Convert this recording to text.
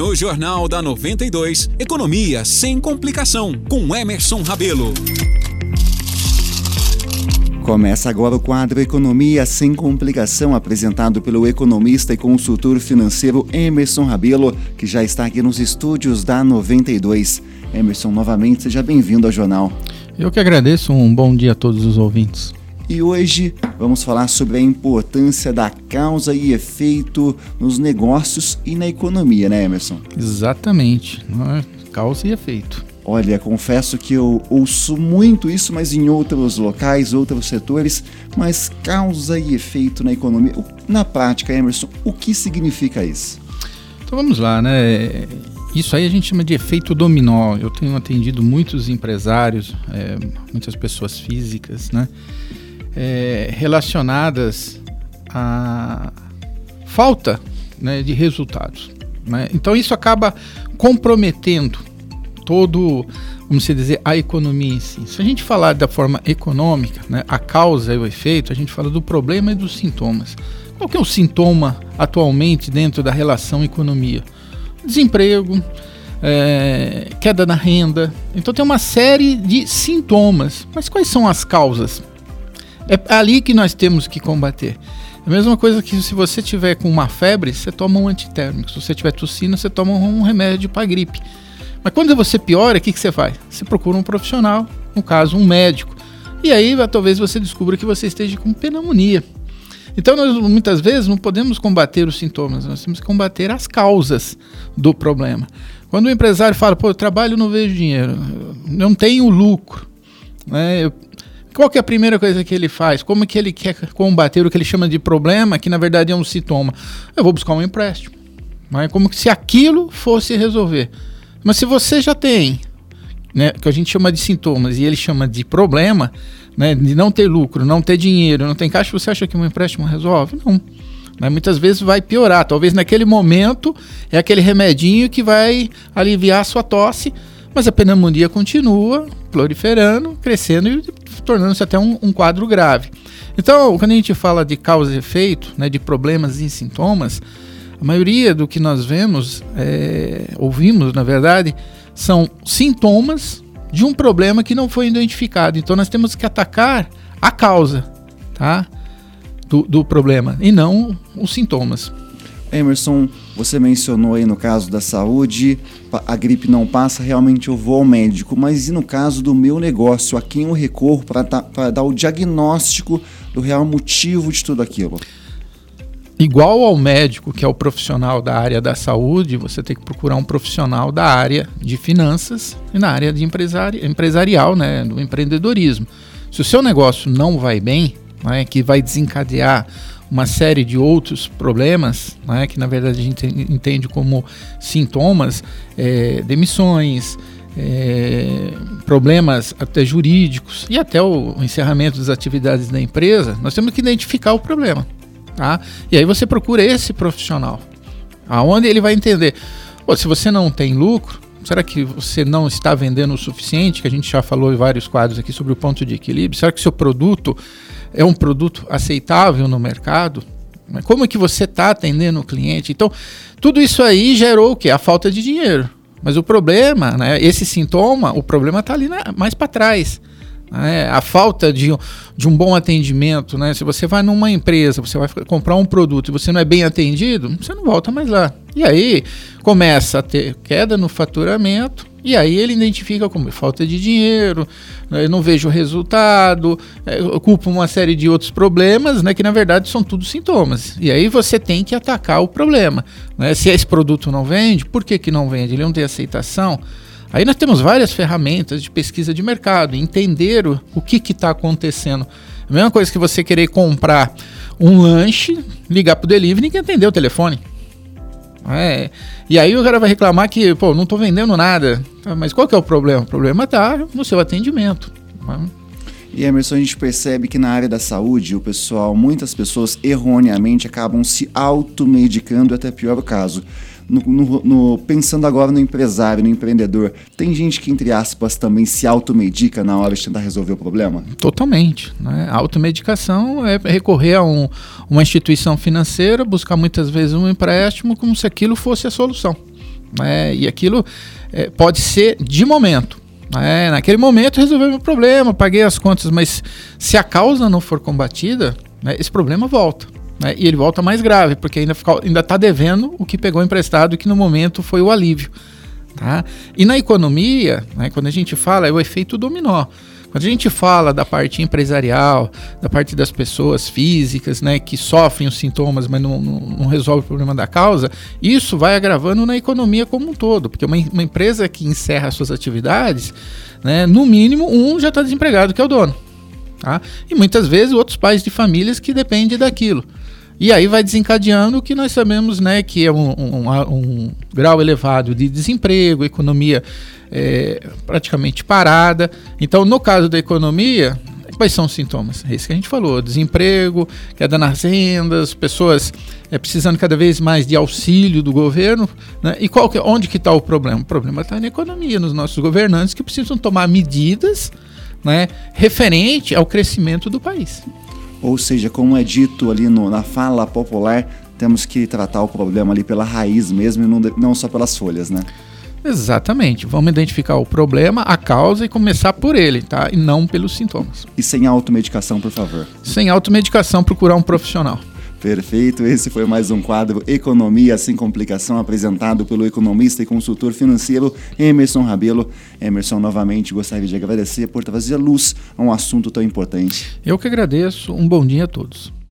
No Jornal da 92, Economia sem complicação, com Emerson Rabelo. Começa agora o quadro Economia sem complicação, apresentado pelo economista e consultor financeiro Emerson Rabelo, que já está aqui nos estúdios da 92. Emerson, novamente, seja bem-vindo ao jornal. Eu que agradeço, um bom dia a todos os ouvintes. E hoje vamos falar sobre a importância da causa e efeito nos negócios e na economia, né, Emerson? Exatamente, é? causa e efeito. Olha, confesso que eu ouço muito isso, mas em outros locais, outros setores, mas causa e efeito na economia. Na prática, Emerson, o que significa isso? Então vamos lá, né? Isso aí a gente chama de efeito dominó. Eu tenho atendido muitos empresários, é, muitas pessoas físicas, né? É, relacionadas à falta né, de resultados. Né? Então isso acaba comprometendo todo, vamos dizer, a economia em si. Se a gente falar da forma econômica, né, a causa e o efeito, a gente fala do problema e dos sintomas. Qual que é o sintoma atualmente dentro da relação economia? Desemprego, é, queda na renda. Então tem uma série de sintomas. Mas quais são as causas? É ali que nós temos que combater. É a mesma coisa que se você tiver com uma febre, você toma um antitérmico. Se você tiver tossina, você toma um remédio para gripe. Mas quando você piora, o que, que você faz? Você procura um profissional, no caso, um médico. E aí talvez você descubra que você esteja com pneumonia. Então, nós muitas vezes não podemos combater os sintomas, nós temos que combater as causas do problema. Quando o empresário fala, pô, eu trabalho não vejo dinheiro, não tenho lucro, né, eu qual que é a primeira coisa que ele faz? Como que ele quer combater o que ele chama de problema, que na verdade é um sintoma? Eu vou buscar um empréstimo. Mas é como se aquilo fosse resolver. Mas se você já tem, né, que a gente chama de sintomas e ele chama de problema, né, de não ter lucro, não ter dinheiro, não tem caixa, você acha que um empréstimo resolve? Não. Né, muitas vezes vai piorar. Talvez naquele momento é aquele remedinho que vai aliviar a sua tosse, mas a pneumonia continua proliferando, crescendo e tornando-se até um, um, quadro grave. Então, quando a gente fala de causa e efeito, né, de problemas e sintomas, a maioria do que nós vemos, é, ouvimos, na verdade, são sintomas de um problema que não foi identificado. Então, nós temos que atacar a causa tá, do, do problema e não os sintomas. Emerson, você mencionou aí no caso da saúde, a gripe não passa, realmente eu vou ao médico, mas e no caso do meu negócio, a quem eu recorro para dar o diagnóstico do real motivo de tudo aquilo? Igual ao médico, que é o profissional da área da saúde, você tem que procurar um profissional da área de finanças e na área de empresari empresarial, né, do empreendedorismo. Se o seu negócio não vai bem, né, que vai desencadear uma série de outros problemas, né, que na verdade a gente entende como sintomas, é, demissões, é, problemas até jurídicos e até o encerramento das atividades da empresa, nós temos que identificar o problema. Tá? E aí você procura esse profissional, aonde ele vai entender, se você não tem lucro, será que você não está vendendo o suficiente? Que a gente já falou em vários quadros aqui sobre o ponto de equilíbrio. Será que seu produto é um produto aceitável no mercado? Como é que você está atendendo o cliente? Então, tudo isso aí gerou o quê? A falta de dinheiro. Mas o problema, né, esse sintoma, o problema está ali na, mais para trás. Né? A falta de, de um bom atendimento. Né? Se você vai numa empresa, você vai comprar um produto e você não é bem atendido, você não volta mais lá. E aí começa a ter queda no faturamento, e aí ele identifica como falta de dinheiro, né, eu não vejo resultado, é, ocupa uma série de outros problemas, né, que na verdade são tudo sintomas. E aí você tem que atacar o problema. Né? Se esse produto não vende, por que, que não vende? Ele não tem aceitação. Aí nós temos várias ferramentas de pesquisa de mercado, entender o, o que está acontecendo. A mesma coisa que você querer comprar um lanche, ligar para o delivery e atender o telefone. É. E aí o cara vai reclamar que, pô, não estou vendendo nada. Tá, mas qual que é o problema? O problema está no seu atendimento. Tá? E Emerson, a gente percebe que na área da saúde, o pessoal, muitas pessoas erroneamente acabam se automedicando, até pior o caso no, no, no, pensando agora no empresário, no empreendedor, tem gente que, entre aspas, também se automedica na hora de tentar resolver o problema? Totalmente. Né? A automedicação é recorrer a um, uma instituição financeira, buscar muitas vezes um empréstimo como se aquilo fosse a solução. Né? E aquilo é, pode ser de momento. Né? Naquele momento resolveu meu problema, paguei as contas, mas se a causa não for combatida, né, esse problema volta. Né? E ele volta mais grave, porque ainda está ainda tá devendo o que pegou emprestado que no momento foi o alívio. Tá? E na economia, né, quando a gente fala, é o efeito dominó. Quando a gente fala da parte empresarial, da parte das pessoas físicas, né, que sofrem os sintomas, mas não, não, não resolve o problema da causa, isso vai agravando na economia como um todo, porque uma, uma empresa que encerra suas atividades, né, no mínimo um já está desempregado, que é o dono. Tá? E muitas vezes outros pais de famílias que dependem daquilo. E aí vai desencadeando o que nós sabemos, né, que é um, um, um grau elevado de desemprego, economia é, praticamente parada. Então, no caso da economia, quais são os sintomas? É isso que a gente falou: desemprego, queda nas rendas, pessoas é, precisando cada vez mais de auxílio do governo. Né? E qual que, onde que está o problema? O problema está na economia, nos nossos governantes que precisam tomar medidas né, referente ao crescimento do país. Ou seja, como é dito ali no, na fala popular, temos que tratar o problema ali pela raiz mesmo e não, não só pelas folhas, né? Exatamente. Vamos identificar o problema, a causa e começar por ele, tá? E não pelos sintomas. E sem automedicação, por favor. Sem automedicação, procurar um profissional. Perfeito, esse foi mais um quadro Economia Sem Complicação, apresentado pelo economista e consultor financeiro Emerson Rabelo. Emerson, novamente gostaria de agradecer por trazer luz a um assunto tão importante. Eu que agradeço, um bom dia a todos.